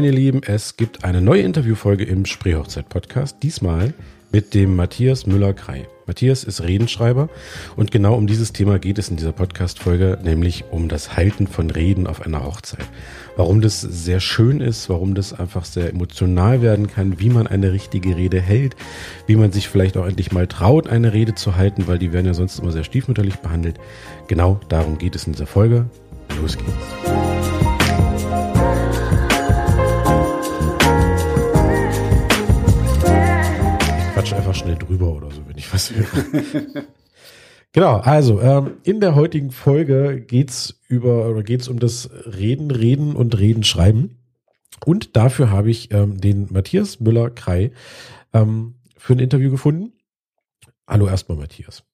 Moin ihr Lieben, es gibt eine neue Interviewfolge im Spreehochzeit-Podcast, diesmal mit dem Matthias Müller-Krei. Matthias ist Redenschreiber und genau um dieses Thema geht es in dieser Podcast-Folge, nämlich um das Halten von Reden auf einer Hochzeit. Warum das sehr schön ist, warum das einfach sehr emotional werden kann, wie man eine richtige Rede hält, wie man sich vielleicht auch endlich mal traut, eine Rede zu halten, weil die werden ja sonst immer sehr stiefmütterlich behandelt. Genau darum geht es in dieser Folge. Los geht's. Einfach schnell drüber oder so, wenn ich was höre. genau, also ähm, in der heutigen Folge geht's über oder geht's um das Reden, Reden und Reden schreiben. Und dafür habe ich ähm, den Matthias Müller-Krei ähm, für ein Interview gefunden. Hallo erstmal, Matthias.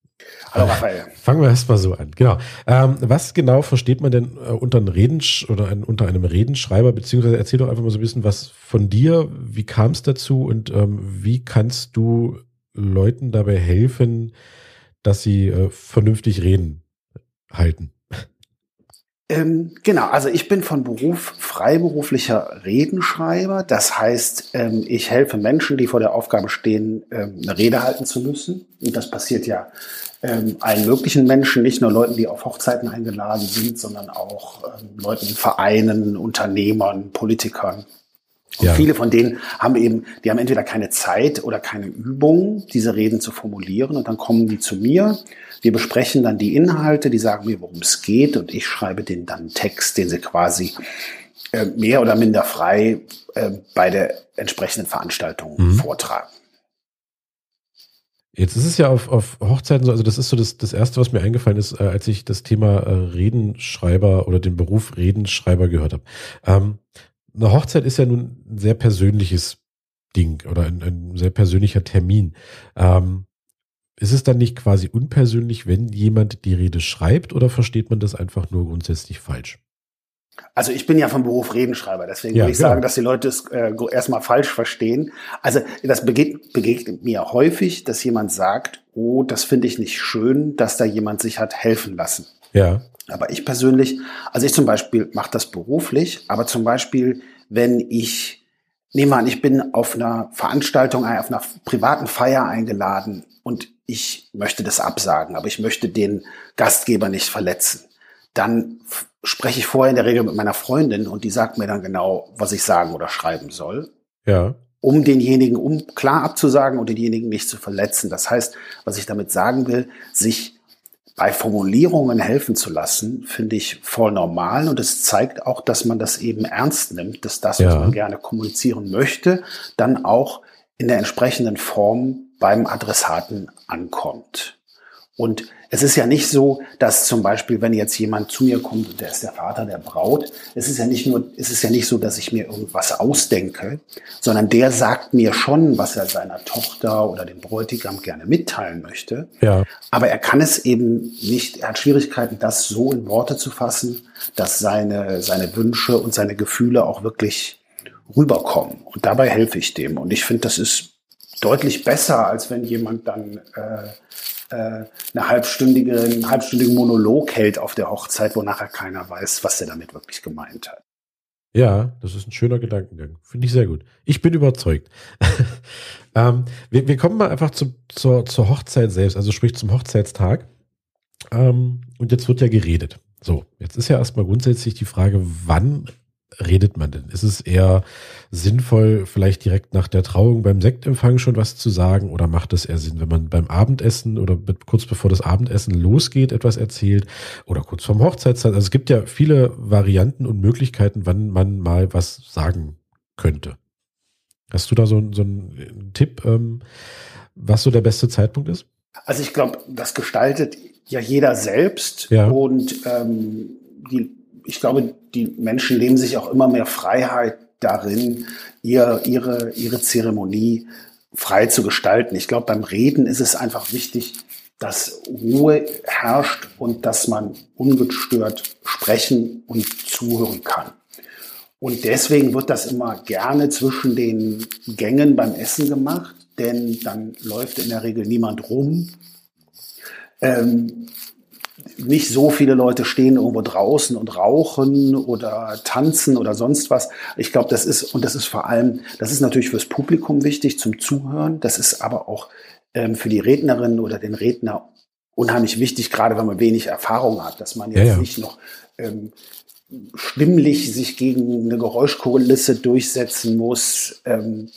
Hallo Raphael. Fangen wir erstmal so an. Genau. Ähm, was genau versteht man denn äh, unter einem Reden oder ein, unter einem Redenschreiber? Beziehungsweise erzähl doch einfach mal so ein bisschen was von dir. Wie kam es dazu und ähm, wie kannst du Leuten dabei helfen, dass sie äh, vernünftig reden halten? Ähm, genau, also ich bin von Beruf freiberuflicher Redenschreiber. Das heißt, ähm, ich helfe Menschen, die vor der Aufgabe stehen, ähm, eine Rede halten zu müssen. Und das passiert ja ähm, allen möglichen Menschen, nicht nur Leuten, die auf Hochzeiten eingeladen sind, sondern auch ähm, Leuten in Vereinen, Unternehmern, Politikern. Und ja. viele von denen haben eben, die haben entweder keine Zeit oder keine Übung, diese Reden zu formulieren. Und dann kommen die zu mir wir besprechen dann die Inhalte, die sagen mir, worum es geht und ich schreibe denen dann einen Text, den sie quasi äh, mehr oder minder frei äh, bei der entsprechenden Veranstaltung mhm. vortragen. Jetzt ist es ja auf, auf Hochzeiten so, also das ist so das, das Erste, was mir eingefallen ist, äh, als ich das Thema äh, Redenschreiber oder den Beruf Redenschreiber gehört habe. Ähm, eine Hochzeit ist ja nun ein sehr persönliches Ding oder ein, ein sehr persönlicher Termin. Ähm, ist es dann nicht quasi unpersönlich, wenn jemand die Rede schreibt oder versteht man das einfach nur grundsätzlich falsch? Also ich bin ja vom Beruf Redenschreiber, deswegen ja, würde ich genau. sagen, dass die Leute es äh, erstmal falsch verstehen. Also das begegnet, begegnet mir häufig, dass jemand sagt, oh, das finde ich nicht schön, dass da jemand sich hat helfen lassen. Ja. Aber ich persönlich, also ich zum Beispiel mache das beruflich, aber zum Beispiel, wenn ich, nehmen wir an, ich bin auf einer Veranstaltung, auf einer privaten Feier eingeladen und ich möchte das absagen, aber ich möchte den Gastgeber nicht verletzen. Dann spreche ich vorher in der Regel mit meiner Freundin und die sagt mir dann genau, was ich sagen oder schreiben soll. Ja. Um denjenigen, um klar abzusagen und denjenigen nicht zu verletzen. Das heißt, was ich damit sagen will, sich bei Formulierungen helfen zu lassen, finde ich voll normal und es zeigt auch, dass man das eben ernst nimmt, dass das, ja. was man gerne kommunizieren möchte, dann auch in der entsprechenden Form beim Adressaten ankommt. Und es ist ja nicht so, dass zum Beispiel, wenn jetzt jemand zu mir kommt und der ist der Vater der Braut, es ist ja nicht nur, es ist ja nicht so, dass ich mir irgendwas ausdenke, sondern der sagt mir schon, was er seiner Tochter oder dem Bräutigam gerne mitteilen möchte. Ja. Aber er kann es eben nicht, er hat Schwierigkeiten, das so in Worte zu fassen, dass seine, seine Wünsche und seine Gefühle auch wirklich rüberkommen. Und dabei helfe ich dem. Und ich finde, das ist deutlich besser, als wenn jemand dann äh, eine halbstündige, einen halbstündigen Monolog hält auf der Hochzeit, wo nachher keiner weiß, was er damit wirklich gemeint hat. Ja, das ist ein schöner Gedankengang. Finde ich sehr gut. Ich bin überzeugt. ähm, wir, wir, kommen mal einfach zu, zur, zur Hochzeit selbst, also sprich zum Hochzeitstag. Ähm, und jetzt wird ja geredet. So, jetzt ist ja erstmal grundsätzlich die Frage, wann redet man denn? Ist es eher sinnvoll, vielleicht direkt nach der Trauung beim Sektempfang schon was zu sagen oder macht es eher Sinn, wenn man beim Abendessen oder kurz bevor das Abendessen losgeht, etwas erzählt oder kurz vorm Hochzeitstag? Also es gibt ja viele Varianten und Möglichkeiten, wann man mal was sagen könnte. Hast du da so, so einen Tipp, ähm, was so der beste Zeitpunkt ist? Also ich glaube, das gestaltet ja jeder selbst ja. und ähm, die ich glaube, die Menschen nehmen sich auch immer mehr Freiheit darin, ihr, ihre, ihre Zeremonie frei zu gestalten. Ich glaube, beim Reden ist es einfach wichtig, dass Ruhe herrscht und dass man ungestört sprechen und zuhören kann. Und deswegen wird das immer gerne zwischen den Gängen beim Essen gemacht, denn dann läuft in der Regel niemand rum. Ähm, nicht so viele Leute stehen irgendwo draußen und rauchen oder tanzen oder sonst was. Ich glaube, das ist, und das ist vor allem, das ist natürlich fürs Publikum wichtig zum Zuhören. Das ist aber auch ähm, für die Rednerin oder den Redner unheimlich wichtig, gerade wenn man wenig Erfahrung hat, dass man jetzt ja, ja. nicht noch ähm, stimmlich sich gegen eine Geräuschkulisse durchsetzen muss. Ähm,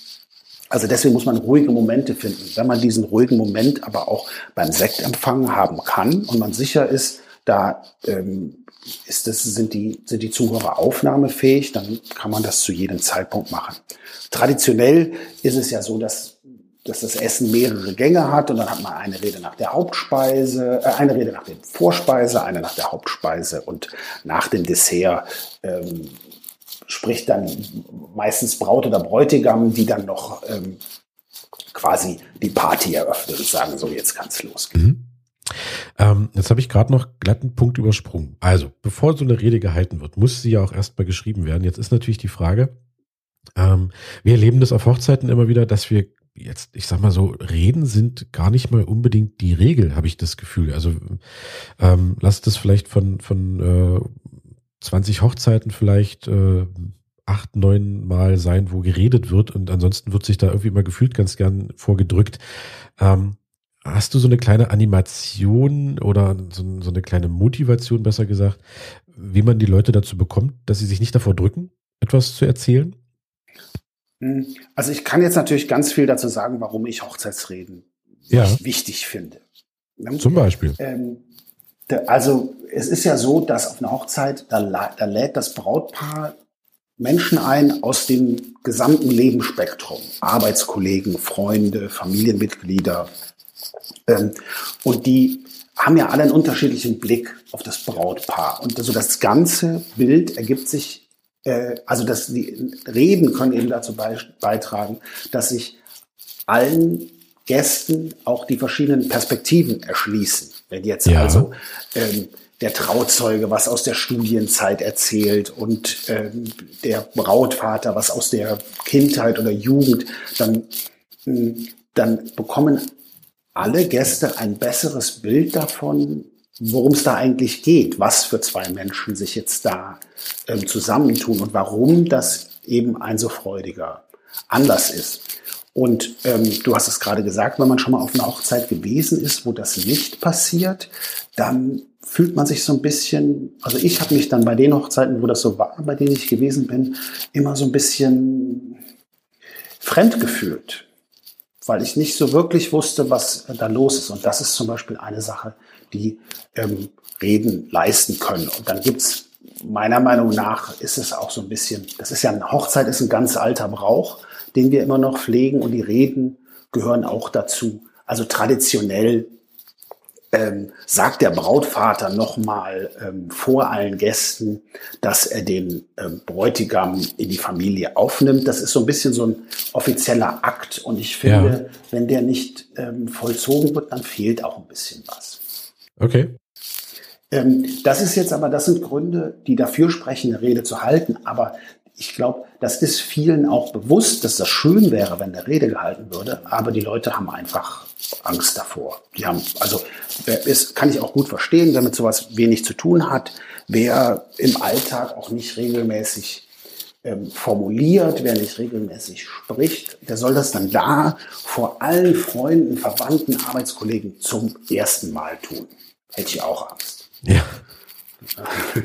also deswegen muss man ruhige Momente finden. Wenn man diesen ruhigen Moment aber auch beim Sektempfang haben kann und man sicher ist, da ähm, ist das, sind, die, sind die Zuhörer aufnahmefähig, dann kann man das zu jedem Zeitpunkt machen. Traditionell ist es ja so, dass, dass das Essen mehrere Gänge hat und dann hat man eine Rede nach der Hauptspeise, äh, eine Rede nach der Vorspeise, eine nach der Hauptspeise und nach dem Dessert ähm, spricht dann meistens Braut oder Bräutigam, die dann noch ähm, quasi die Party eröffnen und sagen, so jetzt kann's losgehen. Mhm. Ähm, jetzt habe ich gerade noch glatten Punkt übersprungen. Also, bevor so eine Rede gehalten wird, muss sie ja auch erstmal geschrieben werden. Jetzt ist natürlich die Frage, ähm, wir erleben das auf Hochzeiten immer wieder, dass wir jetzt, ich sag mal so, Reden sind gar nicht mal unbedingt die Regel, habe ich das Gefühl. Also ähm, lasst es vielleicht von, von äh, 20 Hochzeiten vielleicht äh, acht, neun Mal sein, wo geredet wird und ansonsten wird sich da irgendwie mal gefühlt ganz gern vorgedrückt. Ähm, hast du so eine kleine Animation oder so, so eine kleine Motivation, besser gesagt, wie man die Leute dazu bekommt, dass sie sich nicht davor drücken, etwas zu erzählen? Hm, also ich kann jetzt natürlich ganz viel dazu sagen, warum ich Hochzeitsreden ja. wichtig finde. Zum Beispiel. Ähm, also es ist ja so, dass auf einer Hochzeit, da, da lädt das Brautpaar Menschen ein aus dem gesamten Lebensspektrum. Arbeitskollegen, Freunde, Familienmitglieder. Ähm, und die haben ja alle einen unterschiedlichen Blick auf das Brautpaar. Und also das ganze Bild ergibt sich, äh, also dass die Reden können eben dazu beitragen, dass sich allen Gästen auch die verschiedenen Perspektiven erschließen. Wenn jetzt ja. also ähm, der Trauzeuge was aus der Studienzeit erzählt und ähm, der Brautvater was aus der Kindheit oder Jugend, dann, hm, dann bekommen alle Gäste ein besseres Bild davon, worum es da eigentlich geht, was für zwei Menschen sich jetzt da ähm, zusammentun und warum das eben ein so freudiger Anlass ist. Und ähm, du hast es gerade gesagt, wenn man schon mal auf einer Hochzeit gewesen ist, wo das nicht passiert, dann fühlt man sich so ein bisschen, also ich habe mich dann bei den Hochzeiten, wo das so war, bei denen ich gewesen bin, immer so ein bisschen fremd gefühlt, weil ich nicht so wirklich wusste, was da los ist. Und das ist zum Beispiel eine Sache, die ähm, Reden leisten können. Und dann gibt's meiner Meinung nach ist es auch so ein bisschen, das ist ja eine Hochzeit, ist ein ganz alter Brauch den wir immer noch pflegen und die Reden gehören auch dazu. Also traditionell ähm, sagt der Brautvater nochmal ähm, vor allen Gästen, dass er den ähm, Bräutigam in die Familie aufnimmt. Das ist so ein bisschen so ein offizieller Akt. Und ich finde, ja. wenn der nicht ähm, vollzogen wird, dann fehlt auch ein bisschen was. Okay. Ähm, das ist jetzt aber, das sind Gründe, die dafür sprechen, eine Rede zu halten. Aber ich glaube, das ist vielen auch bewusst, dass das schön wäre, wenn der Rede gehalten würde, aber die Leute haben einfach Angst davor. Die haben, also, es kann ich auch gut verstehen, wer mit sowas wenig zu tun hat, wer im Alltag auch nicht regelmäßig ähm, formuliert, wer nicht regelmäßig spricht, der soll das dann da vor allen Freunden, Verwandten, Arbeitskollegen zum ersten Mal tun. Hätte ich auch Angst. Ja.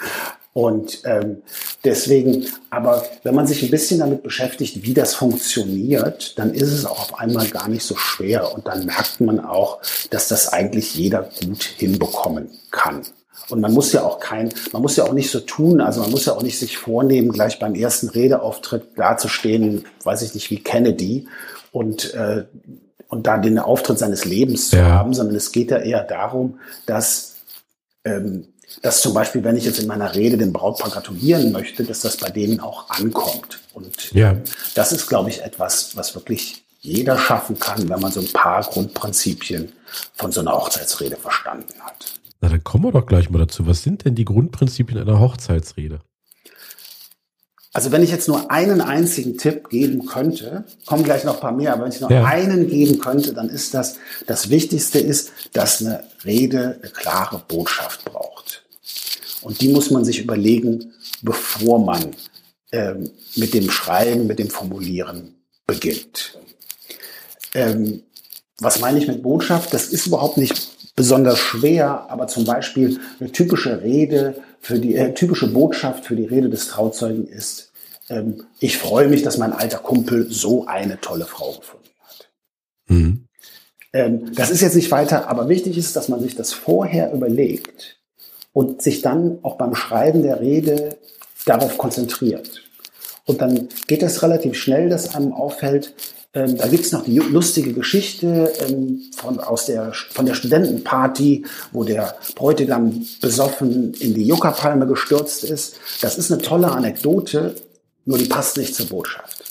Und ähm, deswegen, aber wenn man sich ein bisschen damit beschäftigt, wie das funktioniert, dann ist es auch auf einmal gar nicht so schwer. Und dann merkt man auch, dass das eigentlich jeder gut hinbekommen kann. Und man muss ja auch kein, man muss ja auch nicht so tun, also man muss ja auch nicht sich vornehmen, gleich beim ersten Redeauftritt dazustehen, weiß ich nicht, wie Kennedy und, äh, und da den Auftritt seines Lebens zu ja. haben, sondern es geht ja eher darum, dass ähm, dass zum Beispiel, wenn ich jetzt in meiner Rede dem Brautpaar gratulieren möchte, dass das bei denen auch ankommt. Und ja. das ist, glaube ich, etwas, was wirklich jeder schaffen kann, wenn man so ein paar Grundprinzipien von so einer Hochzeitsrede verstanden hat. Na, dann kommen wir doch gleich mal dazu. Was sind denn die Grundprinzipien einer Hochzeitsrede? Also wenn ich jetzt nur einen einzigen Tipp geben könnte, kommen gleich noch ein paar mehr, aber wenn ich nur ja. einen geben könnte, dann ist das, das Wichtigste ist, dass eine Rede eine klare Botschaft braucht. Und die muss man sich überlegen, bevor man ähm, mit dem Schreiben, mit dem Formulieren beginnt. Ähm, was meine ich mit Botschaft? Das ist überhaupt nicht besonders schwer, aber zum Beispiel eine typische Rede für die äh, typische Botschaft für die Rede des Trauzeugen ist, ähm, ich freue mich, dass mein alter Kumpel so eine tolle Frau gefunden hat. Mhm. Ähm, das ist jetzt nicht weiter, aber wichtig ist, dass man sich das vorher überlegt und sich dann auch beim Schreiben der Rede darauf konzentriert. Und dann geht es relativ schnell, dass einem auffällt, ähm, da gibt's noch die lustige Geschichte ähm, von, aus der, von der Studentenparty, wo der Bräutigam besoffen in die Juckerpalme gestürzt ist. Das ist eine tolle Anekdote, nur die passt nicht zur Botschaft.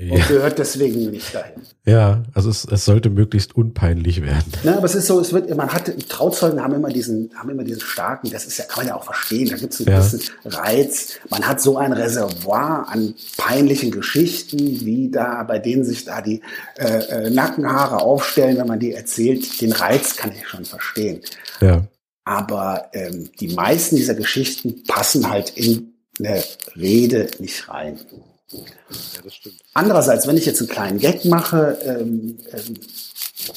Ja. Und gehört deswegen nicht dahin. Ja, also es, es sollte möglichst unpeinlich werden. Na, aber es ist so, es wird, man hat, Trauzeugen haben immer diesen, haben immer diesen starken, das ist ja, kann man ja auch verstehen, da gibt es einen ja. gewissen Reiz. Man hat so ein Reservoir an peinlichen Geschichten, wie da, bei denen sich da die äh, äh, Nackenhaare aufstellen, wenn man die erzählt. Den Reiz kann ich schon verstehen. Ja. Aber ähm, die meisten dieser Geschichten passen halt in eine Rede nicht rein. Ja, das stimmt. Andererseits, wenn ich jetzt einen kleinen Gag mache, ähm, ähm,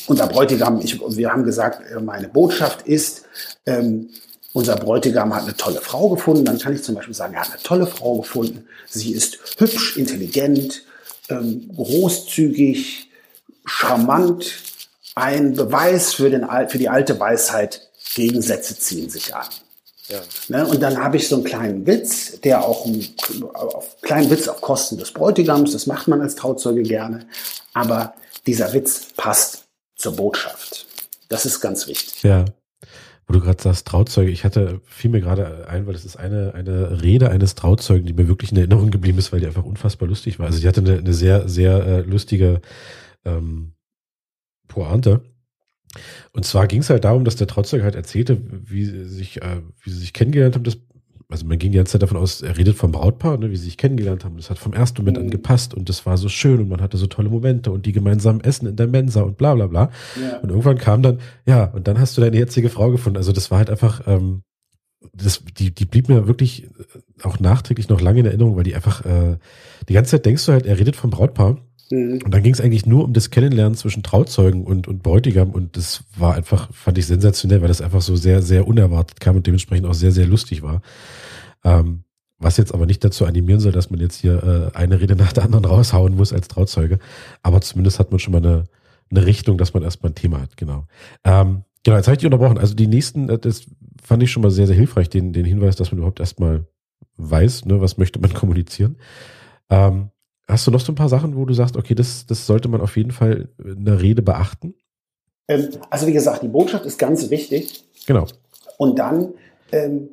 unser Bräutigam, ich, wir haben gesagt, äh, meine Botschaft ist, ähm, unser Bräutigam hat eine tolle Frau gefunden, dann kann ich zum Beispiel sagen, er hat eine tolle Frau gefunden. Sie ist hübsch, intelligent, ähm, großzügig, charmant, ein Beweis für, den, für die alte Weisheit, Gegensätze ziehen sich an. Ja. Ne, und dann habe ich so einen kleinen Witz, der auch einen kleinen Witz auf Kosten des Bräutigams, das macht man als Trauzeuge gerne, aber dieser Witz passt zur Botschaft. Das ist ganz wichtig. Ja. Wo du gerade sagst, Trauzeuge, ich hatte, fiel mir gerade ein, weil das ist eine, eine Rede eines Trauzeugen, die mir wirklich in Erinnerung geblieben ist, weil die einfach unfassbar lustig war. Also die hatte eine, eine sehr, sehr äh, lustige ähm, Pointe. Und zwar ging es halt darum, dass der Trauzeuge halt erzählte, wie sie sich, äh, wie sie sich kennengelernt haben. Das, also man ging die ganze Zeit davon aus, er redet vom Brautpaar, ne, wie sie sich kennengelernt haben. Das hat vom ersten Moment mhm. an gepasst und das war so schön und man hatte so tolle Momente und die gemeinsamen Essen in der Mensa und bla bla bla. Ja. Und irgendwann kam dann, ja, und dann hast du deine jetzige Frau gefunden. Also das war halt einfach, ähm, das, die, die blieb mir wirklich auch nachträglich noch lange in Erinnerung, weil die einfach, äh, die ganze Zeit denkst du halt, er redet vom Brautpaar Mhm. Und dann ging es eigentlich nur um das Kennenlernen zwischen Trauzeugen und, und Bräutigam und das war einfach, fand ich sensationell, weil das einfach so sehr, sehr unerwartet kam und dementsprechend auch sehr, sehr lustig war. Ähm, was jetzt aber nicht dazu animieren soll, dass man jetzt hier äh, eine Rede nach der anderen raushauen muss als Trauzeuge. Aber zumindest hat man schon mal eine, eine Richtung, dass man erstmal ein Thema hat, genau. Ähm, genau, jetzt habe ich dich unterbrochen. Also die nächsten, äh, das fand ich schon mal sehr, sehr hilfreich, den, den Hinweis, dass man überhaupt erstmal weiß, ne, was möchte man kommunizieren. Ähm, Hast du noch so ein paar Sachen, wo du sagst, okay, das, das sollte man auf jeden Fall in der Rede beachten? Ähm, also wie gesagt, die Botschaft ist ganz wichtig. Genau. Und dann ähm,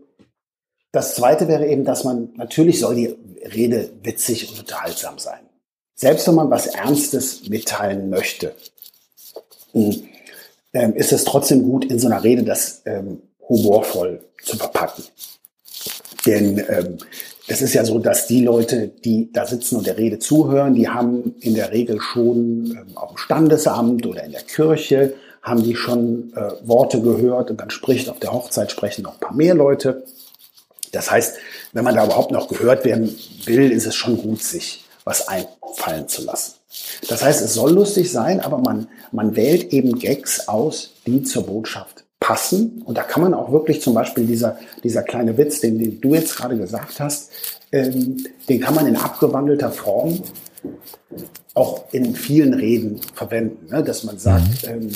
das Zweite wäre eben, dass man natürlich soll die Rede witzig und unterhaltsam sein. Selbst wenn man was Ernstes mitteilen möchte, hm, ähm, ist es trotzdem gut, in so einer Rede das ähm, humorvoll zu verpacken. Denn ähm, es ist ja so, dass die Leute, die da sitzen und der Rede zuhören, die haben in der Regel schon ähm, auf dem Standesamt oder in der Kirche, haben die schon äh, Worte gehört und dann spricht auf der Hochzeit sprechen noch ein paar mehr Leute. Das heißt, wenn man da überhaupt noch gehört werden will, ist es schon gut, sich was einfallen zu lassen. Das heißt, es soll lustig sein, aber man, man wählt eben Gags aus, die zur Botschaft passen. Und da kann man auch wirklich zum Beispiel dieser, dieser kleine Witz, den, den du jetzt gerade gesagt hast, ähm, den kann man in abgewandelter Form auch in vielen Reden verwenden. Ne? Dass man sagt, mhm. ähm,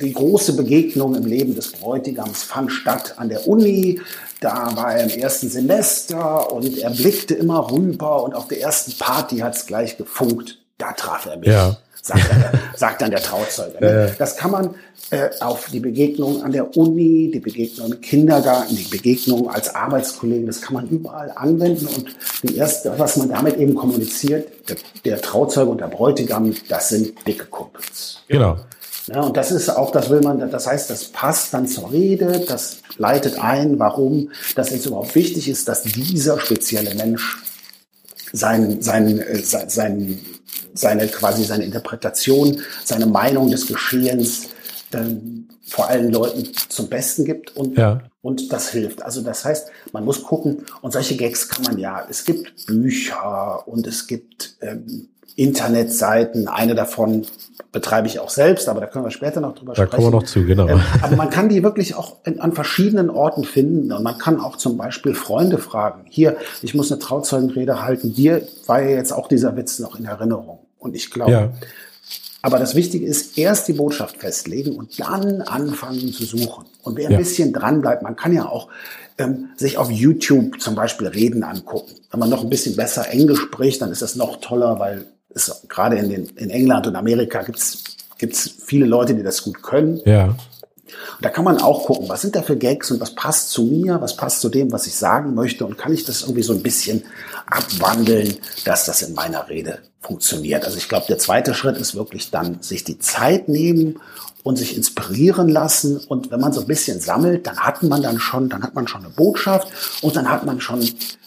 die große Begegnung im Leben des Bräutigams fand statt an der Uni. Da war er im ersten Semester und er blickte immer rüber und auf der ersten Party hat es gleich gefunkt. Da traf er mich. Ja sagt, dann der, sagt dann der Trauzeuge. Ne? Das kann man äh, auf die Begegnung an der Uni, die Begegnung im Kindergarten, die Begegnung als Arbeitskollegen, das kann man überall anwenden. Und die erste, was man damit eben kommuniziert, der, der Trauzeuge und der Bräutigam, das sind dicke Kumpels. Genau. Ja, und das ist auch, das will man, das heißt, das passt dann zur Rede, das leitet ein, warum das jetzt überhaupt wichtig ist, dass dieser spezielle Mensch sein, sein, äh, sein, sein, seine quasi seine Interpretation, seine Meinung des Geschehens ähm, vor allen Leuten zum Besten gibt und, ja. und das hilft. Also das heißt, man muss gucken und solche Gags kann man ja, es gibt Bücher und es gibt ähm, Internetseiten, eine davon betreibe ich auch selbst, aber da können wir später noch drüber da sprechen. Da kommen wir noch zu, genau. Ähm, aber man kann die wirklich auch in, an verschiedenen Orten finden und man kann auch zum Beispiel Freunde fragen. Hier, ich muss eine Trauzeugenrede halten. Dir war ja jetzt auch dieser Witz noch in Erinnerung. Und ich glaube, ja. Aber das Wichtige ist, erst die Botschaft festlegen und dann anfangen zu suchen. Und wer ein ja. bisschen dran bleibt, man kann ja auch ähm, sich auf YouTube zum Beispiel Reden angucken. Wenn man noch ein bisschen besser Englisch spricht, dann ist das noch toller, weil es gerade in, den, in England und Amerika gibt's gibt's viele Leute, die das gut können. Ja. Und da kann man auch gucken, was sind da für Gags und was passt zu mir, was passt zu dem, was ich sagen möchte und kann ich das irgendwie so ein bisschen abwandeln, dass das in meiner Rede funktioniert. Also ich glaube, der zweite Schritt ist wirklich dann sich die Zeit nehmen und sich inspirieren lassen. Und wenn man so ein bisschen sammelt, dann hat man dann schon, dann hat man schon eine Botschaft und dann hat man schon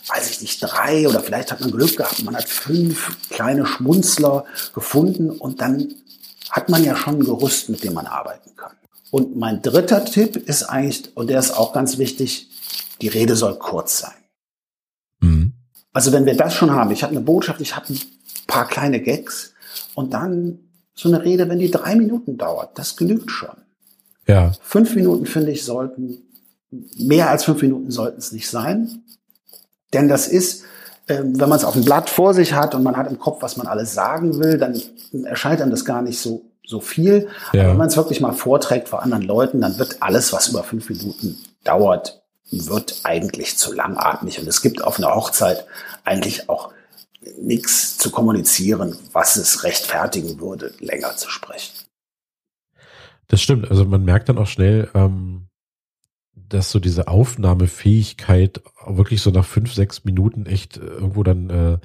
weiß ich nicht, drei oder vielleicht hat man Glück gehabt, man hat fünf kleine Schmunzler gefunden und dann hat man ja schon ein Gerüst, mit dem man arbeiten kann. Und mein dritter Tipp ist eigentlich, und der ist auch ganz wichtig, die Rede soll kurz sein. Mhm. Also wenn wir das schon haben, ich habe eine Botschaft, ich habe ein paar kleine Gags und dann so eine Rede, wenn die drei Minuten dauert, das genügt schon. Ja. Fünf Minuten, finde ich, sollten, mehr als fünf Minuten sollten es nicht sein. Denn das ist, ähm, wenn man es auf dem Blatt vor sich hat und man hat im Kopf, was man alles sagen will, dann erscheint einem das gar nicht so, so viel. Ja. Aber wenn man es wirklich mal vorträgt vor anderen Leuten, dann wird alles, was über fünf Minuten dauert, wird eigentlich zu langatmig. Und es gibt auf einer Hochzeit eigentlich auch nichts zu kommunizieren, was es rechtfertigen würde, länger zu sprechen. Das stimmt. Also man merkt dann auch schnell, ähm, dass so diese Aufnahmefähigkeit wirklich so nach fünf, sechs Minuten echt äh, irgendwo dann äh,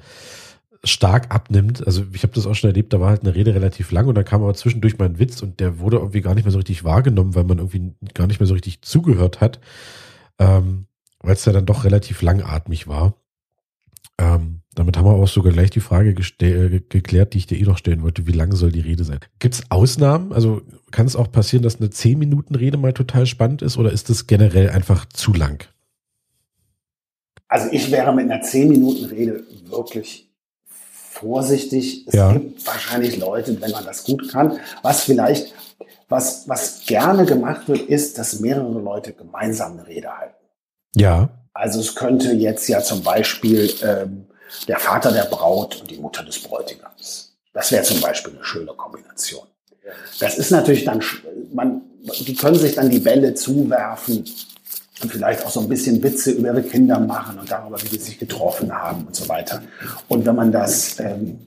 stark abnimmt. Also ich habe das auch schon erlebt, da war halt eine Rede relativ lang und dann kam aber zwischendurch mal ein Witz und der wurde irgendwie gar nicht mehr so richtig wahrgenommen, weil man irgendwie gar nicht mehr so richtig zugehört hat, ähm, weil es ja dann doch relativ langatmig war. Ähm, damit haben wir auch sogar gleich die Frage äh, geklärt, die ich dir eh noch stellen wollte. Wie lang soll die Rede sein? Gibt es Ausnahmen? Also kann es auch passieren, dass eine 10-Minuten-Rede mal total spannend ist oder ist das generell einfach zu lang? Also ich wäre mit einer 10-Minuten-Rede wirklich vorsichtig. Es ja. gibt wahrscheinlich Leute, wenn man das gut kann, was vielleicht, was, was gerne gemacht wird, ist, dass mehrere Leute gemeinsam eine Rede halten. Ja. Also es könnte jetzt ja zum Beispiel ähm, der Vater der Braut und die Mutter des Bräutigams. Das wäre zum Beispiel eine schöne Kombination. Das ist natürlich dann, man, die können sich dann die Bälle zuwerfen und vielleicht auch so ein bisschen Witze über ihre Kinder machen und darüber, wie sie sich getroffen haben und so weiter. Und wenn man das, ähm,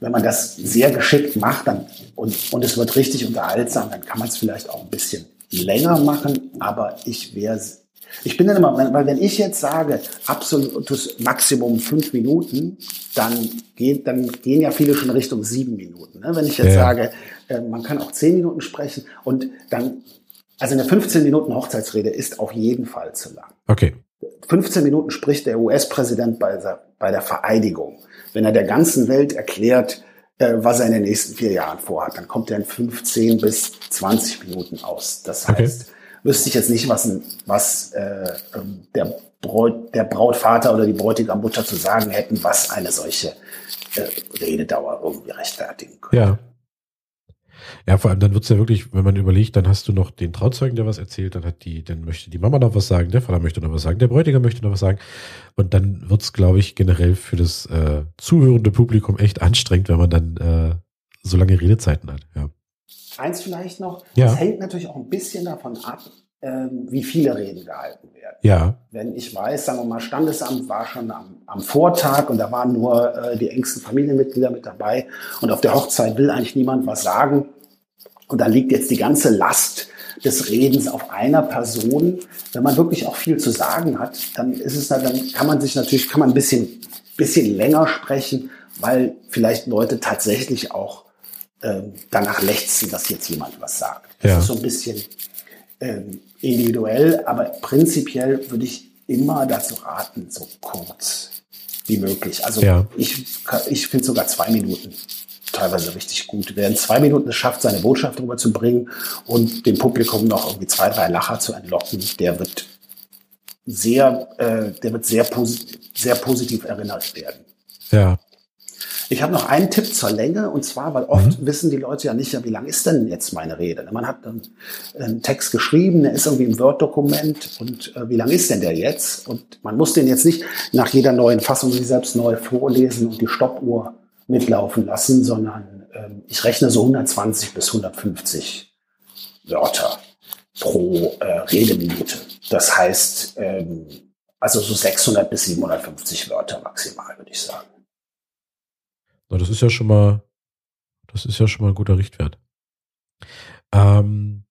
wenn man das sehr geschickt macht dann, und, und es wird richtig unterhaltsam, dann kann man es vielleicht auch ein bisschen länger machen, aber ich wäre ich bin dann immer, weil wenn ich jetzt sage, absolutes Maximum fünf Minuten, dann geht, dann gehen ja viele schon Richtung sieben Minuten. Ne? Wenn ich jetzt ja. sage, äh, man kann auch zehn Minuten sprechen und dann, also eine 15 Minuten Hochzeitsrede ist auf jeden Fall zu lang. Okay. 15 Minuten spricht der US-Präsident bei, bei der Vereidigung. Wenn er der ganzen Welt erklärt, äh, was er in den nächsten vier Jahren vorhat, dann kommt er in 15 bis 20 Minuten aus. Das heißt, okay wüsste ich jetzt nicht, was, was äh, ähm, der, Braut, der Brautvater oder die Bräutigammutter zu sagen hätten, was eine solche äh, Rededauer irgendwie rechtfertigen könnte. Ja. Ja, vor allem dann wird's ja wirklich, wenn man überlegt, dann hast du noch den Trauzeugen, der was erzählt, dann hat die, dann möchte die Mama noch was sagen, der Vater möchte noch was sagen, der Bräutigam möchte noch was sagen. Und dann wird's, glaube ich, generell für das äh, zuhörende Publikum echt anstrengend, wenn man dann äh, so lange Redezeiten hat. Ja. Eins vielleicht noch, ja. das hängt natürlich auch ein bisschen davon ab, wie viele Reden gehalten werden. Ja. Wenn ich weiß, sagen wir mal, Standesamt war schon am, am Vortag und da waren nur äh, die engsten Familienmitglieder mit dabei und auf der Hochzeit will eigentlich niemand was sagen und da liegt jetzt die ganze Last des Redens auf einer Person. Wenn man wirklich auch viel zu sagen hat, dann ist es, dann kann man sich natürlich, kann man ein bisschen, bisschen länger sprechen, weil vielleicht Leute tatsächlich auch ähm, danach lechzen, dass jetzt jemand was sagt. Das ja. ist so ein bisschen ähm, individuell, aber prinzipiell würde ich immer dazu raten, so kurz wie möglich. Also Ja. ich, ich finde sogar zwei Minuten teilweise richtig gut. Wer in zwei Minuten es schafft, seine Botschaft rüberzubringen und dem Publikum noch irgendwie zwei, drei Lacher zu entlocken, der wird sehr, äh, der wird sehr, posi sehr positiv erinnert werden. Ja. Ich habe noch einen Tipp zur Länge und zwar, weil oft wissen die Leute ja nicht, ja, wie lang ist denn jetzt meine Rede? Man hat dann einen Text geschrieben, der ist irgendwie im Word-Dokument und äh, wie lang ist denn der jetzt? Und man muss den jetzt nicht nach jeder neuen Fassung sich selbst neu vorlesen und die Stoppuhr mitlaufen lassen, sondern ähm, ich rechne so 120 bis 150 Wörter pro äh, Redeminute. Das heißt, ähm, also so 600 bis 750 Wörter maximal, würde ich sagen. Na, das ist ja schon mal, das ist ja schon mal ein guter Richtwert. Ähm,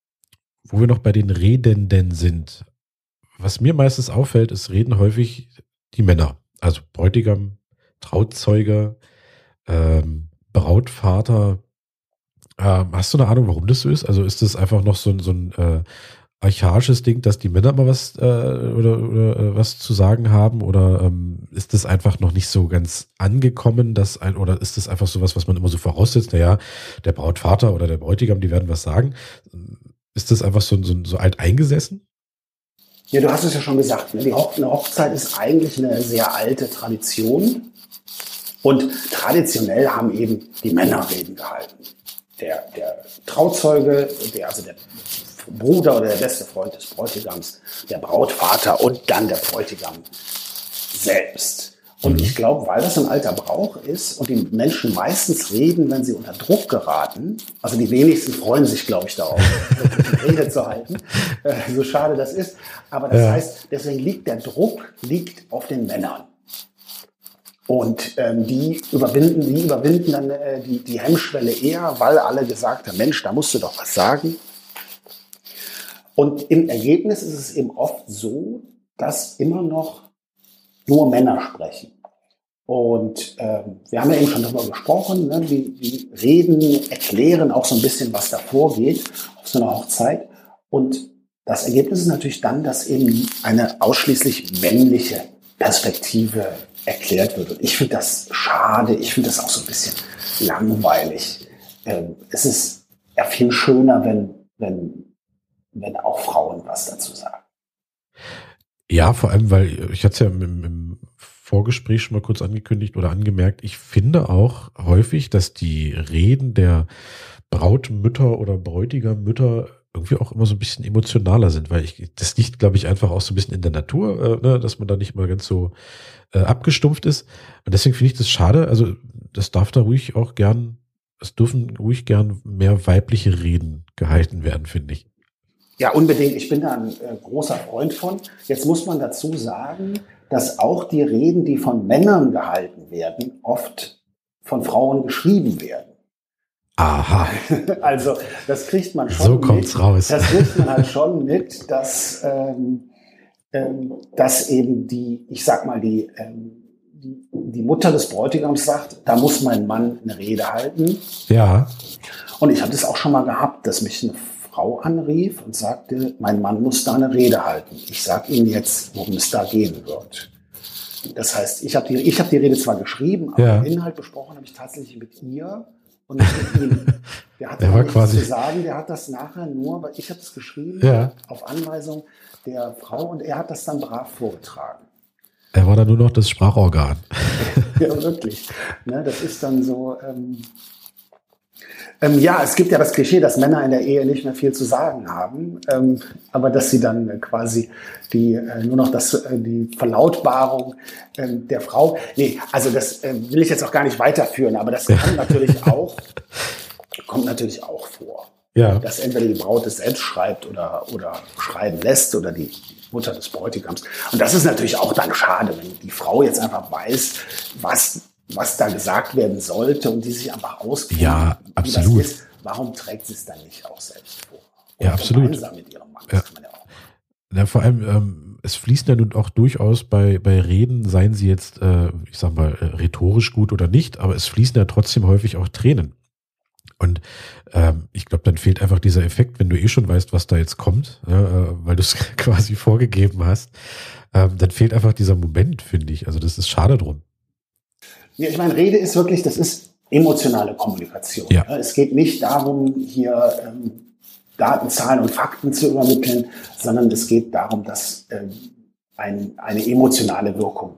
wo wir noch bei den Redenden sind. Was mir meistens auffällt, ist, reden häufig die Männer. Also Bräutigam, Trauzeuge, ähm, Brautvater. Ähm, hast du eine Ahnung, warum das so ist? Also ist das einfach noch so, ein- so ein äh, archaisches Ding, dass die Männer mal was äh, oder, oder äh, was zu sagen haben? Oder ähm, ist das einfach noch nicht so ganz angekommen, dass ein, oder ist das einfach sowas, was man immer so voraussetzt? Naja, der Brautvater oder der Bräutigam, die werden was sagen. Ist das einfach so, so, so alt eingesessen? Ja, du hast es ja schon gesagt. Ne? Die Hoch eine Hochzeit ist eigentlich eine sehr alte Tradition. Und traditionell haben eben die Männer Reden gehalten. Der, der Trauzeuge, der, also der Bruder oder der beste Freund des Bräutigams, der Brautvater und dann der Bräutigam selbst. Und ich glaube, weil das ein alter Brauch ist und die Menschen meistens reden, wenn sie unter Druck geraten, also die wenigsten freuen sich, glaube ich, darauf, die Rede zu halten, äh, so schade das ist. Aber das Ja. heißt, deswegen liegt der Druck liegt auf den Männern. Und ähm, die überwinden, die überwinden dann äh, die, die Hemmschwelle eher, weil alle gesagt haben, Mensch, da musst du doch was sagen. Und im Ergebnis ist es eben oft so, dass immer noch nur Männer sprechen. Und ähm, wir haben ja eben schon darüber gesprochen, ne, wie, wie Reden erklären auch so ein bisschen, was da vorgeht auf so einer Hochzeit. Und das Ergebnis ist natürlich dann, dass eben eine ausschließlich männliche Perspektive erklärt wird. Und ich finde das schade, ich finde das auch so ein bisschen langweilig. Ähm, es ist ja viel schöner, wenn, wenn, wenn auch Frauen was dazu sagen. Ja, vor allem, weil ich hatte es ja im, im Vorgespräch schon mal kurz angekündigt oder angemerkt, ich finde auch häufig, dass die Reden der Brautmütter oder Bräutigammütter irgendwie auch immer so ein bisschen emotionaler sind, weil ich, das liegt, glaube ich, einfach auch so ein bisschen in der Natur, äh, ne, dass man da nicht mal ganz so äh, abgestumpft ist. Und deswegen finde ich das schade. Also, das darf da ruhig auch gern, es dürfen ruhig gern mehr weibliche Reden gehalten werden, finde ich. Ja, unbedingt. Ich bin da ein äh, großer Freund von. Jetzt muss man dazu sagen, dass auch die Reden, die von Männern gehalten werden, oft von Frauen geschrieben werden. Aha, Also das kriegt man schon so kommt's mit. raus. Das kriegt man halt schon mit, dass, ähm, ähm, dass eben die, ich sag mal, die, ähm, die, die Mutter des Bräutigams sagt, da muss mein Mann eine Rede halten. Ja, Und ich habe das auch schon mal gehabt, dass mich eine Frau anrief und sagte, mein Mann muss da eine Rede halten. Ich sage Ihnen jetzt, worum es da gehen wird. Das heißt, ich habe die, ich hab die Rede zwar geschrieben, aber Ja. den Inhalt besprochen habe ich tatsächlich mit ihr und mit ihm. Der hat Der war quasi- zu sagen, der hat das nachher nur, weil ich habe es geschrieben, Ja. auf Anweisung der Frau und er hat das dann brav vorgetragen. er war da nur noch das Sprachorgan. Ja, wirklich. Ne, das ist dann so. Ähm, ähm, ja, es gibt ja das Klischee, dass Männer in der Ehe nicht mehr viel zu sagen haben, ähm, aber dass sie dann äh, quasi die äh, nur noch das, äh, die Verlautbarung ähm, der Frau. Nee, also das äh, will ich jetzt auch gar nicht weiterführen, aber das kann natürlich auch, kommt natürlich auch vor. Ja, Dass entweder die Braut es selbst schreibt oder, oder schreiben lässt oder die Mutter des Bräutigams. Und das ist natürlich auch dann schade, wenn die Frau jetzt einfach weiß, was, was da gesagt werden sollte und die sich einfach auskennt. Ja, absolut. Ist. Warum trägt sie es dann nicht auch selbst vor? Ja, absolut. Gemeinsam mit ihrem Mann. Ja. Das kann man ja auch. Ja, vor allem, ähm, es fließen ja nun auch durchaus bei, bei Reden, seien sie jetzt, äh, ich sag mal, äh, rhetorisch gut oder nicht, aber es fließen ja trotzdem häufig auch Tränen. Und ähm, ich glaube, dann fehlt einfach dieser Effekt, wenn du eh schon weißt, was da jetzt kommt, äh, weil du es quasi vorgegeben hast, ähm, dann fehlt einfach dieser Moment, finde ich. Also das ist schade drum. Ja, ich meine, Rede ist wirklich, das ist emotionale Kommunikation. Ja. Es geht nicht darum, hier ähm, Daten, Zahlen und Fakten zu übermitteln, sondern es geht darum, dass ähm, ein, eine emotionale Wirkung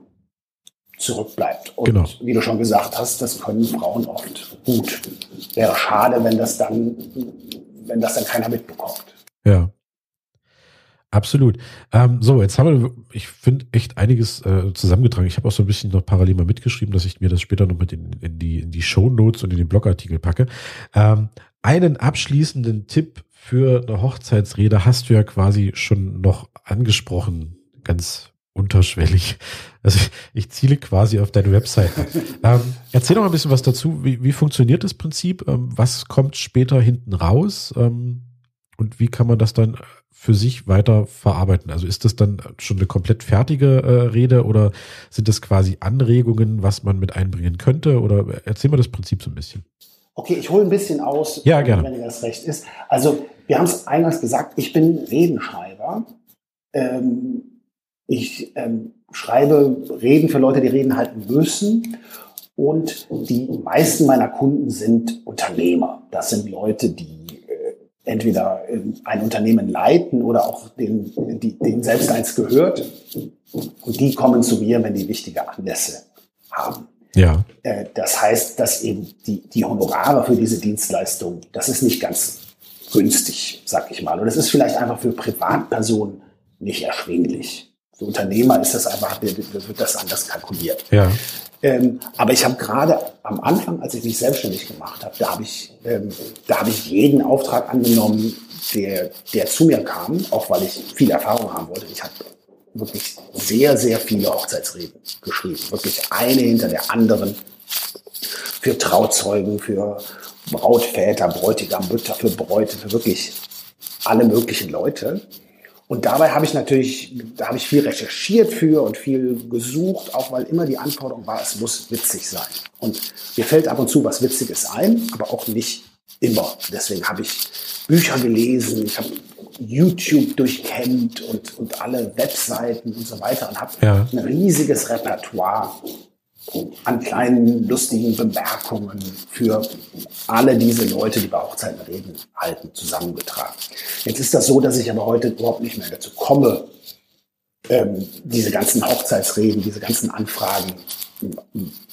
zurückbleibt. Und Genau. wie du schon gesagt hast, das können Frauen oft gut. Wäre schade, wenn das dann, wenn das dann keiner mitbekommt. Ja. Absolut. Ähm, so, jetzt haben wir, ich finde, echt einiges äh, zusammengetragen. Ich habe auch so ein bisschen noch parallel mal mitgeschrieben, dass ich mir das später noch mit in, in die, in die Show Notes und in den Blogartikel packe. Ähm, einen abschließenden Tipp für eine Hochzeitsrede hast du ja quasi schon noch angesprochen, ganz unterschwellig. Also ich, ich ziele quasi auf deine Website. ähm, erzähl doch mal ein bisschen was dazu. Wie, wie funktioniert das Prinzip? Ähm, was kommt später hinten raus? Ähm, und wie kann man das dann für sich weiter verarbeiten? Also ist das dann schon eine komplett fertige äh, Rede oder sind das quasi Anregungen, was man mit einbringen könnte? Oder erzähl mal das Prinzip so ein bisschen. Okay, ich hole ein bisschen aus, Ja, gerne. wenn dir das recht ist. Also, wir haben es eingangs gesagt, ich bin Redenschreiber. Ähm, ich ähm, schreibe Reden für Leute, die Reden halten müssen. Und die meisten meiner Kunden sind Unternehmer. Das sind Leute, die entweder ähm, ein Unternehmen leiten oder auch denen, die, denen selbst eins gehört. Und die kommen zu mir, wenn die wichtige Anlässe haben. Ja, Äh, Das heißt, dass eben die, die Honorare für diese Dienstleistung, das ist nicht ganz günstig, sag ich mal. Und das ist vielleicht einfach für Privatpersonen nicht erschwinglich. Für Unternehmer ist das einfach, wird wird das anders kalkuliert. ja, Ähm, aber ich habe gerade am Anfang, als ich mich selbstständig gemacht habe, da habe ich, ähm, da habe ich jeden Auftrag angenommen, der, der zu mir kam, auch weil ich viel Erfahrung haben wollte. Ich habe wirklich sehr, sehr viele Hochzeitsreden geschrieben, wirklich eine hinter der anderen für Trauzeugen, für Brautväter, Bräutigam, Mütter, für Bräute, für wirklich alle möglichen Leute. Und dabei habe ich natürlich, da habe ich viel recherchiert für und viel gesucht, auch weil immer die Anforderung war, es muss witzig sein. Und mir fällt ab und zu was Witziges ein, aber auch nicht immer. Deswegen habe ich Bücher gelesen, ich habe YouTube durchkennt und, und alle Webseiten und so weiter und habe Ja. ein riesiges Repertoire an kleinen lustigen Bemerkungen für alle diese Leute, die bei Hochzeiten reden, halten, zusammengetragen. Jetzt ist das so, dass ich aber heute überhaupt nicht mehr dazu komme, ähm, diese ganzen Hochzeitsreden, diese ganzen Anfragen,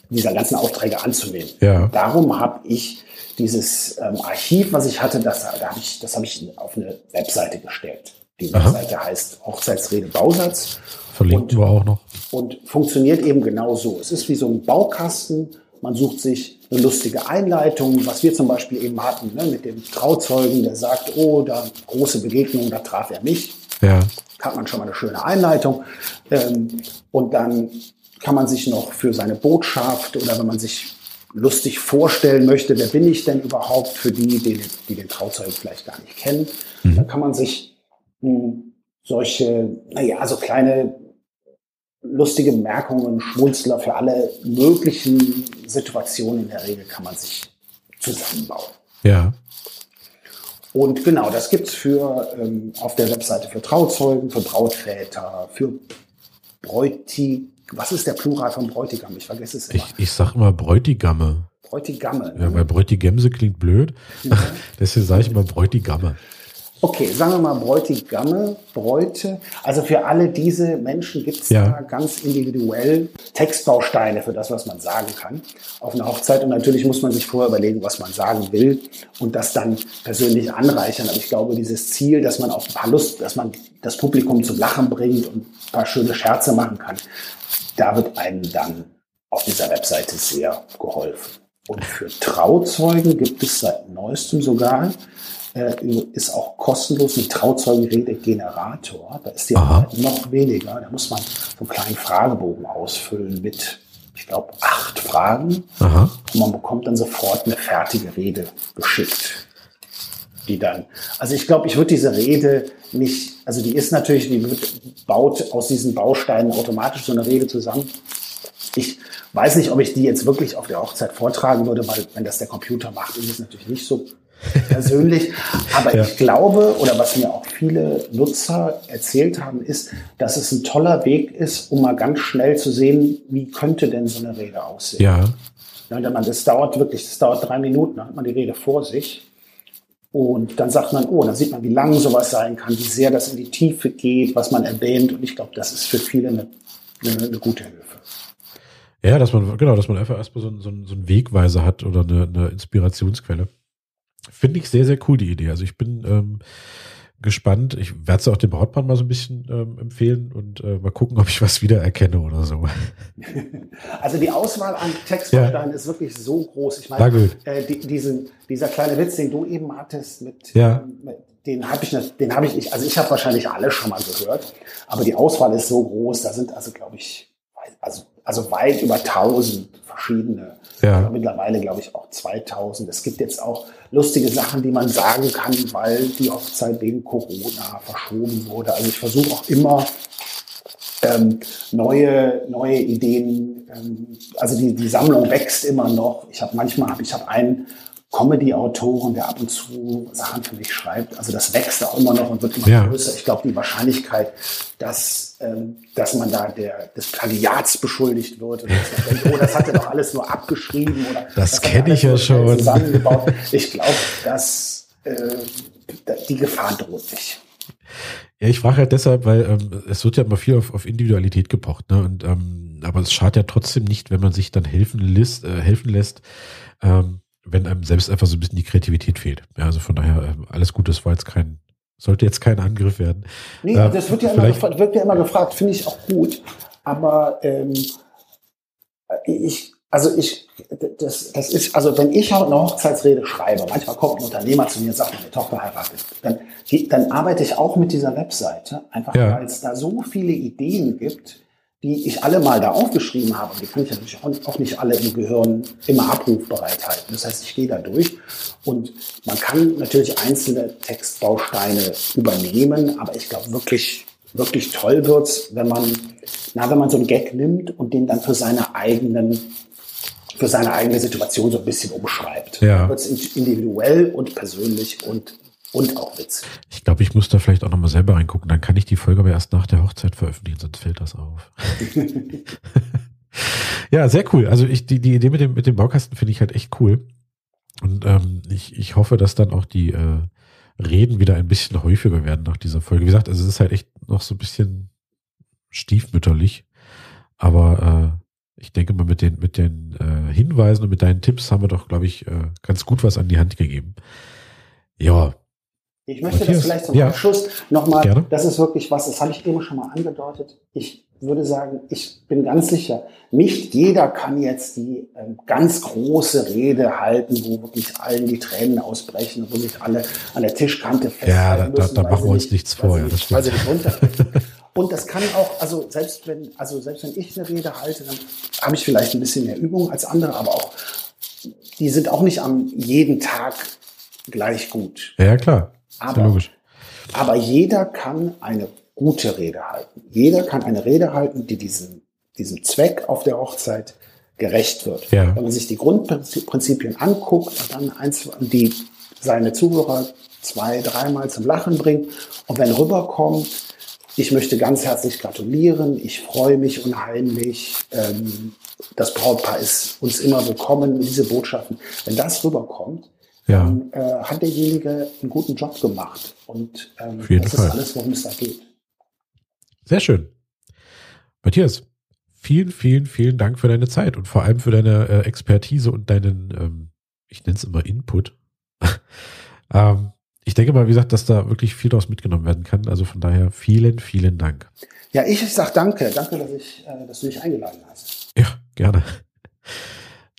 dieser ganzen Aufträge anzunehmen. Ja. Darum habe ich dieses ähm, Archiv, was ich hatte, das, da hab ich, das habe ich auf eine Webseite gestellt. Die Aha. Webseite heißt Hochzeitsrede Bausatz verlinken wir auch noch. und funktioniert eben genau so. Es ist wie so ein Baukasten. Man sucht sich eine lustige Einleitung, was wir zum Beispiel eben hatten, ne, mit dem Trauzeugen, der sagt, oh, da große Begegnung, da traf er mich. Ja, Hat man schon mal eine schöne Einleitung. Ähm, und dann kann man sich noch für seine Botschaft oder wenn man sich lustig vorstellen möchte, wer bin ich denn überhaupt für die, die, die den Trauzeugen vielleicht gar nicht kennen, da kann man sich mh, solche, naja, so kleine lustige Bemerkungen, Schmunzler für alle möglichen Situationen in der Regel kann man sich zusammenbauen. ja, Und genau, das gibt's für ähm, auf der Webseite für Trauzeugen, für Brautväter, für Bräuti. Was ist der Plural von Bräutigam? Ich vergesse es immer. ich, ich sag immer Bräutigamme. Bräutigamme. Ja, Ne? weil Bräutigemse klingt blöd. Deswegen sage ich immer Bräutigamme. Okay, sagen wir mal Bräutigamme, Bräute. Also für alle diese Menschen gibt's Ja. da ganz individuell Textbausteine für das, was man sagen kann auf einer Hochzeit. Und natürlich muss man sich vorher überlegen, was man sagen will und das dann persönlich anreichern. Aber ich glaube, dieses Ziel, dass man auch ein paar Lust, dass man das Publikum zum Lachen bringt und ein paar schöne Scherze machen kann, da wird einem dann auf dieser Webseite sehr geholfen. Und für Trauzeugen gibt es seit neuestem sogar, äh, ist auch kostenlos ein Trauzeugenrede-Generator. Da ist die. Arbeit noch weniger. Da muss man so einen kleinen Fragebogen ausfüllen mit, ich glaube, acht Fragen. Aha. Und man bekommt dann sofort eine fertige Rede geschickt. Die dann, also ich glaube, ich würde diese Rede nicht, also die ist natürlich, die wird, baut aus diesen Bausteinen automatisch so eine Rede zusammen. Ich weiß nicht, ob ich die jetzt wirklich auf der Hochzeit vortragen würde, weil wenn das der Computer macht, ist es natürlich nicht so persönlich. Aber ja. ich glaube, oder was mir auch viele Nutzer erzählt haben, ist, dass es ein toller Weg ist, um mal ganz schnell zu sehen, wie könnte denn so eine Rede aussehen. Ja. ja man, das dauert wirklich, das dauert drei Minuten, dann hat man die Rede vor sich. Und dann sagt man, oh, dann sieht man, wie lang sowas sein kann, wie sehr das in die Tiefe geht, was man erwähnt. Und ich glaube, das ist für viele eine, eine, eine gute Hilfe. Ja, dass man, genau, dass man einfach erstmal so, so, so einen Wegweiser hat oder eine, eine Inspirationsquelle. Finde ich sehr, sehr cool, die Idee. Also ich bin ähm, gespannt. Ich werde es auch dem Brautmann mal so ein bisschen ähm, empfehlen und äh, mal gucken, ob ich was wiedererkenne oder so. Also die Auswahl an Textbausteinen ja. ist wirklich so groß. Ich meine, äh, die, diesen, dieser kleine Witz, den du eben hattest, mit, ja. ähm, mit den habe ich, den habe ich nicht. Also ich habe wahrscheinlich alle schon mal gehört, aber die Auswahl ist so groß. Da sind also, glaube ich, also also weit über 1000 verschiedene. Ja. Mittlerweile glaube ich auch 2000. Es gibt jetzt auch lustige Sachen, die man sagen kann, weil die Hochzeit wegen Corona verschoben wurde. Also ich versuche auch immer ähm, neue neue Ideen. Ähm, also die die Sammlung wächst immer noch. Ich habe manchmal hab, ich habe einen Comedy-Autoren, der ab und zu Sachen für mich schreibt. Also das wächst auch immer noch und wird immer ja. größer. Ich glaube, die Wahrscheinlichkeit, dass, ähm, dass man da der, des Plagiats beschuldigt wird und dass man denkt, oh, das hat er doch alles nur abgeschrieben oder das, kenne ich ja schon. Zusammengebaut. Ich glaube, dass äh, die Gefahr droht nicht. Ja, ich frage halt deshalb, weil ähm, es wird ja immer viel auf, auf Individualität gepocht, ne? Und ähm, aber es schadet ja trotzdem nicht, wenn man sich dann helfen lässt, äh, helfen lässt. Ähm, wenn einem selbst einfach so ein bisschen die Kreativität fehlt. Ja, also von daher, ähm, alles gut, das war jetzt kein, sollte jetzt kein Angriff werden. Nee, äh, das wird ja, immer gefragt, wird ja immer gefragt, finde ich auch gut. Aber ähm, ich, also ich, das, das ist, also wenn ich eine Hochzeitsrede schreibe, manchmal kommt ein Unternehmer zu mir und sagt, meine Tochter heiratet, dann, dann arbeite ich auch mit dieser Webseite, einfach ja. weil es da so viele Ideen gibt, die ich alle mal da aufgeschrieben habe, die kann ich natürlich auch nicht alle im Gehirn immer abrufbereit halten. Das heißt, ich gehe da durch und man kann natürlich einzelne Textbausteine übernehmen, aber ich glaube wirklich, wirklich toll wird's, wenn man, na, wenn man so einen Gag nimmt und den dann für seine eigenen für seine eigene Situation so ein bisschen umschreibt. Ja. Wird es individuell und persönlich und und auch Witz. Ich glaube, ich muss da vielleicht auch nochmal selber reingucken. Dann kann ich die Folge aber erst nach der Hochzeit veröffentlichen, sonst fällt das auf. ja, sehr cool. Also ich, die, die Idee mit dem, mit dem Baukasten finde ich halt echt cool. Und ähm, ich, ich hoffe, dass dann auch die äh, Reden wieder ein bisschen häufiger werden nach dieser Folge. Wie gesagt, also es ist halt echt noch so ein bisschen stiefmütterlich. Aber äh, ich denke mal, mit den, mit den äh, Hinweisen und mit deinen Tipps haben wir doch, glaube ich, äh, ganz gut was an die Hand gegeben. Ja, ich möchte das vielleicht zum ja. Abschluss nochmal, das ist wirklich was, das habe ich eben schon mal angedeutet. Ich würde sagen, ich bin ganz sicher, nicht jeder kann jetzt die ähm, ganz große Rede halten, wo wirklich allen die Tränen ausbrechen und wo sich alle an der Tischkante festhalten Ja, da, da, da machen wir uns nichts vor. Ja, das weil nicht Und das kann auch, also selbst wenn, also selbst wenn ich eine Rede halte, dann habe ich vielleicht ein bisschen mehr Übung als andere, aber auch, die sind auch nicht am jeden Tag gleich gut. Ja, klar. Aber, aber jeder kann eine gute Rede halten. Jeder kann eine Rede halten, die diesem, diesem Zweck auf der Hochzeit gerecht wird. Ja. Wenn man sich die Grundprinzipien anguckt und dann eins, die seine Zuhörer zwei, dreimal zum Lachen bringt und wenn rüberkommt, ich möchte ganz herzlich gratulieren, ich freue mich unheimlich, ähm, das Brautpaar ist uns immer willkommen, diese Botschaften. Wenn das rüberkommt, ja. dann äh, hat derjenige einen guten Job gemacht. Und ähm, das Fall. ist alles, worum es da geht. Sehr schön. Matthias, vielen, vielen, vielen Dank für deine Zeit und vor allem für deine äh, Expertise und deinen, ähm, ich nenne es immer Input. ähm, ich denke mal, wie gesagt, dass da wirklich viel daraus mitgenommen werden kann. Also von daher vielen, vielen Dank. Ja, ich sag danke. Danke, dass, ich, äh, dass du mich eingeladen hast. Ja, gerne.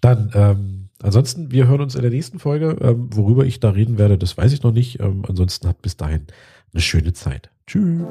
Dann, ähm, Ansonsten, wir hören uns in der nächsten Folge. Ähm, worüber ich da reden werde, das weiß ich noch nicht. Ähm, ansonsten habt bis dahin eine schöne Zeit. Tschüss.